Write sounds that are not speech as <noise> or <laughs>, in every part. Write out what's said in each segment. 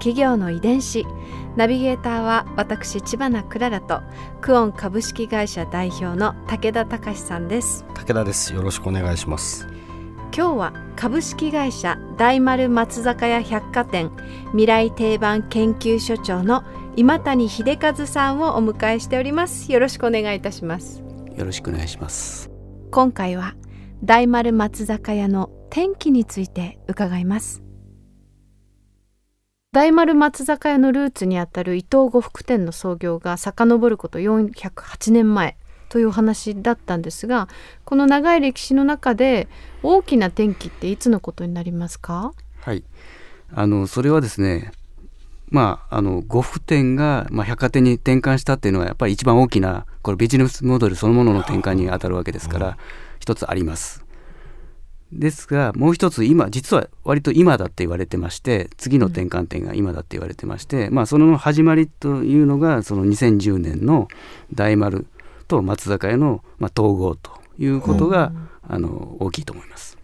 企業の遺伝子。ナビゲーターは私千葉なクララとクオン株式会社代表の武田隆さんです。武田です。よろしくお願いします。今日は株式会社大丸松坂屋百貨店未来定番研究所長の今谷秀和さんをお迎えしております。よろしくお願いいたします。よろしくお願いします。今回は大丸松坂屋の天気について伺います大丸松坂屋のルーツにあたる伊藤呉服店の創業が遡ること408年前というお話だったんですがこの長い歴史の中で大きな転機っていつのことになりますか？はい。あのそれはですねまあ、あの呉服店が、まあ、百貨店に転換したっていうのはやっぱり一番大きなこれビジネスモデルそのものの転換に当たるわけですから一つあります。ですがもう一つ今実は割と今だって言われてまして次の転換点が今だって言われてまして、うん、まあその始まりというのがその2010年の大丸と松坂屋の、まあ、統合ということが、うん、あの大きいと思います。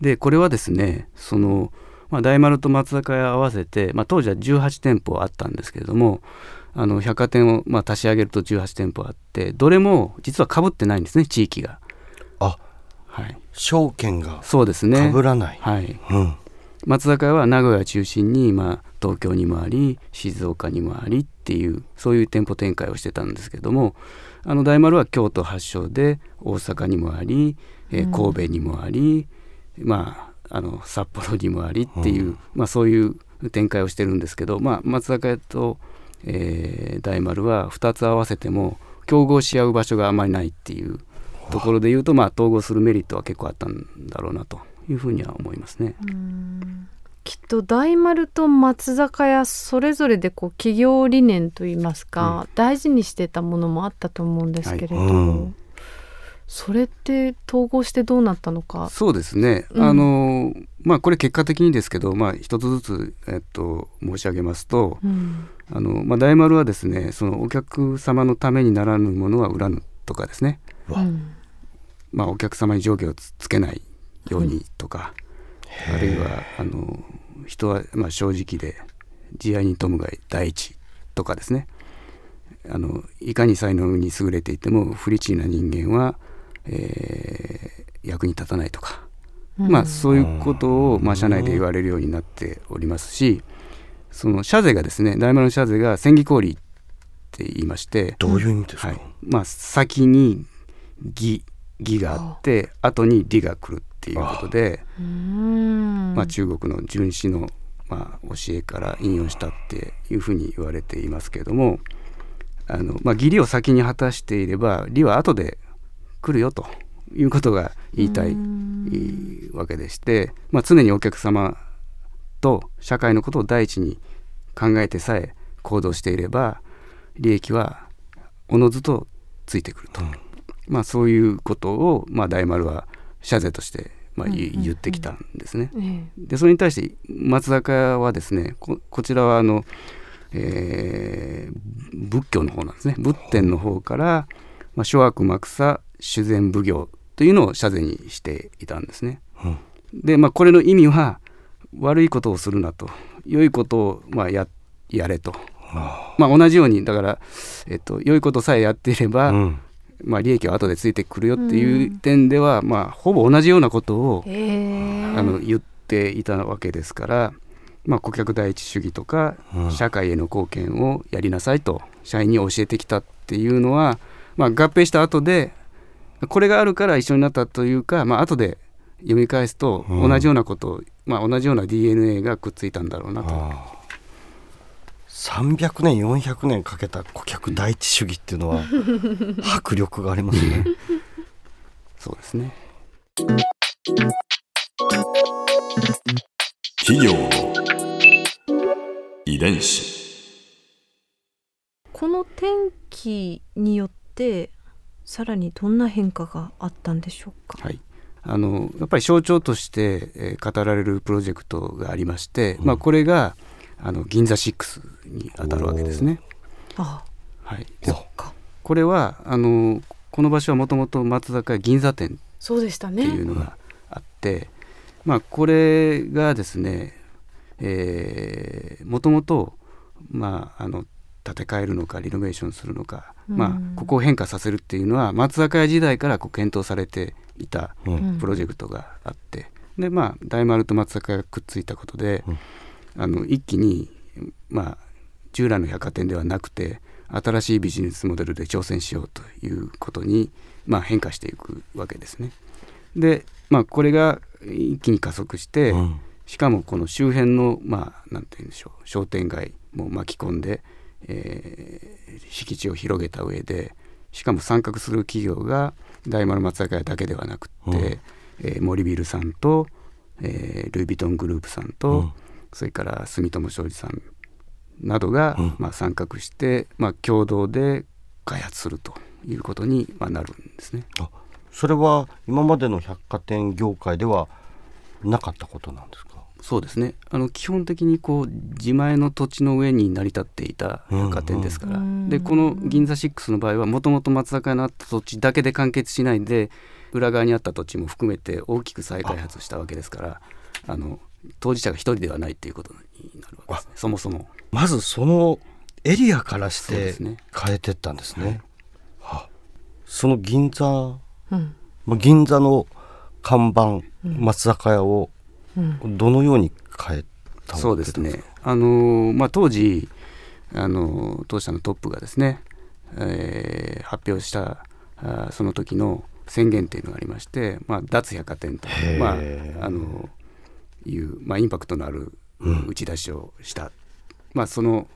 でこれはですねそのまあ、大丸と松坂屋合わせて、まあ、当時は18店舗あったんですけれどもあの百貨店をまあ足し上げると18店舗あってどれも実はかぶってないんですね地域が。あはい証券がそうですね。かぶらない。はい、うん、松坂屋は名古屋中心に、まあ、東京にもあり静岡にもありっていうそういう店舗展開をしてたんですけどもあの大丸は京都発祥で大阪にもあり、えー、神戸にもあり、うん、まああの札幌にもありっていう、うん、まあ、そういう展開をしてるんですけど、まあ、松坂屋と、えー、大丸は2つ合わせても競合し合う場所があまりないっていうところでいうと、まあ、統合するメリットは結構あったんだろうなというふうには思いますね。きっと大丸と松坂屋それぞれでこう企業理念といいますか、うん、大事にしてたものもあったと思うんですけれど、はい。うん。それって統合してどうなったのか？そうですね、うん、あのまあこれ結果的にですけど、まあ、一つずつ、えっと、申し上げますと、うん、あのまあ、大丸はですねそのお客様のためにならぬものは売らぬとかですね、うん、まあ、お客様に上下をつけないようにとか、あるいはあの人はまあ正直で慈愛に富むが第一とかですね。あのいかに才能に優れていても不利地な人間はえー、役に立たないとか、うん、まあ、そういうことを、まあ、社内で言われるようになっておりますしその社税がですね大丸の社税が千里氷って言いましてどういう意味ですか、はい。まあ、先に義義があって後に利が来るっていうことでまあ、中国の純子の、まあ、教えから引用したっていうふうに言われていますけれどもあの、まあ、義理を先に果たしていれば利は後で来るよということが言いたいわけでして、まあ、常にお客様と社会のことを第一に考えてさえ行動していれば利益はおのずとついてくると、うん、まあ、そういうことを、まあ、大丸は社税としてまあ、言ってきたんですね。でそれに対して松坂はですねこちらはあの、えー、仏教の方なんですね。仏典の方から、まあ、諸悪幕差修繕奉行というのを社税にしていたんですね。うん、で、まあ、これの意味は悪いことをするなと良いことをまあややれと、まあ、同じようにだから、えっと、良いことさえやっていれば、うん、まあ、利益は後でついてくるよっていう点では、うん、まあ、ほぼ同じようなことをあの言っていたわけですから、まあ、顧客第一主義とか、社会への貢献をやりなさいと社員に教えてきたっていうのは、まあ、合併した後でこれがあるから一緒になったというか、まあ後で読み返すと同じようなことを、うん、まあ、同じような DNA がくっついたんだろうなと。300年400年かけた顧客第一主義っていうのは <laughs> 迫力がありますね。そうですね。企業の遺遺伝子。この天気によってさらにどんな変化があったんでしょうか？はい。あのやっぱり象徴として、えー、語られるプロジェクトがありまして、うん、まあ、これがあの銀座6に当たるわけですね。あはい、これはあのこの場所はもともと松坂銀座店そうでしたね。っていうのがあって、まあ、これがですねもともとまああの建て替えるのかリノベーションするのか、うん、まあ、ここを変化させるっていうのは松坂屋時代からこう検討されていたプロジェクトがあって、でまあ大丸と松坂がくっついたことで、あの一気にまあ従来の百貨店ではなくて新しいビジネスモデルで挑戦しようということに、まあ、変化していくわけですね。で、まあ、これが一気に加速して、うん、しかもこの周辺の、まあ、なんて言うんでしょう商店街も巻き込んで、えー、敷地を広げた上でしかも参画する企業が大丸松坂屋だけではなくて、うん、えー、森ビルさんと、えー、ルイ・ヴィトングループさんと、うん、それから住友商事さんなどが、うん、まあ、参画して、まあ、共同で開発するということに、まあ、なるんですね。それは今までの百貨店業界ではなかったことなんですか？そうですね。あの基本的にこう自前の土地の上に成り立っていた百貨店ですから、うん。うん、でこの銀座6の場合はもともと松坂屋のあった土地だけで完結しないで裏側にあった土地も含めて大きく再開発したわけですからあの当事者が一人ではないっていうことになるわけですね。そもそも。まずそのエリアからして変えてったんですね。そ、ねはい、その銀座、うん、銀座の看板、松坂屋をどのように変えたそうですね。あのまあ当時あの当社のトップがですね、えー、発表したあその時の宣言っていうのがありまして、まあ、脱百貨店と、まあ、あのいう、まあ、インパクトのある打ち出しをした、うん、まあ、その、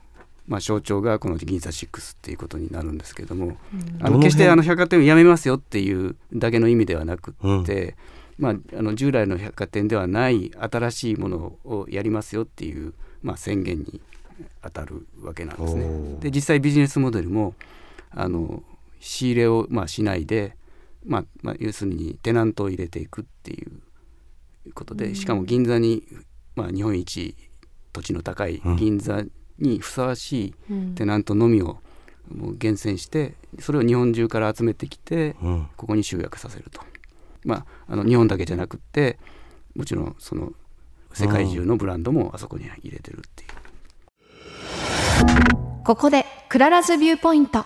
まあ、象徴がこの銀座6っていうことになるんですけれども、うん、あの決してあの百貨店をやめますよっていうだけの意味ではなくって、うん、まあ、あの従来の百貨店ではない新しいものをやりますよっていう、まあ、宣言に当たるわけなんですね。で実際ビジネスモデルもあの仕入れを、まあ、しないで、まあまあ、要するにテナントを入れていくっていうことでしかも銀座に、まあ、日本一土地の高い銀座にふさわしいテナントのみをもう厳選してそれを日本中から集めてきてここに集約させると、まあ、あの日本だけじゃなくってもちろんその世界中のブランドもあそこに入れてるっていう。ここでクララズビューポイント。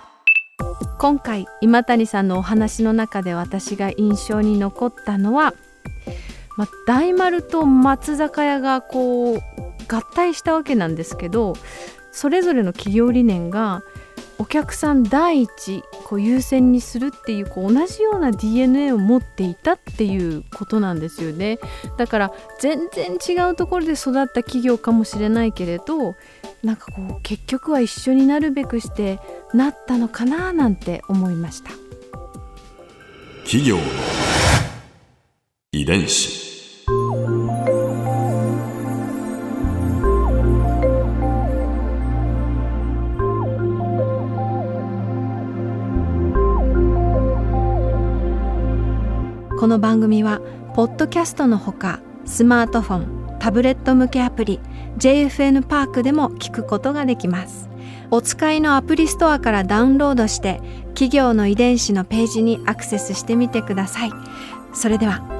今回今谷さんのお話の中で私が印象に残ったのは、まあ、大丸と松坂屋がこう合体したわけなんですけどそれぞれの企業理念がお客さん第一こう優先にするっていうこう同じような DNA を持っていたっていうことなんですよね。だから全然違うところで育った企業かもしれないけれどなんかこう結局は一緒になるべくしてなったのかななんて思いました。企業遺伝子。この番組はポッドキャストのほかスマートフォンタブレット向けアプリ JFN パークでも聞くことができます。お使いのアプリストアからダウンロードして企業の遺伝子のページにアクセスしてみてください。それでは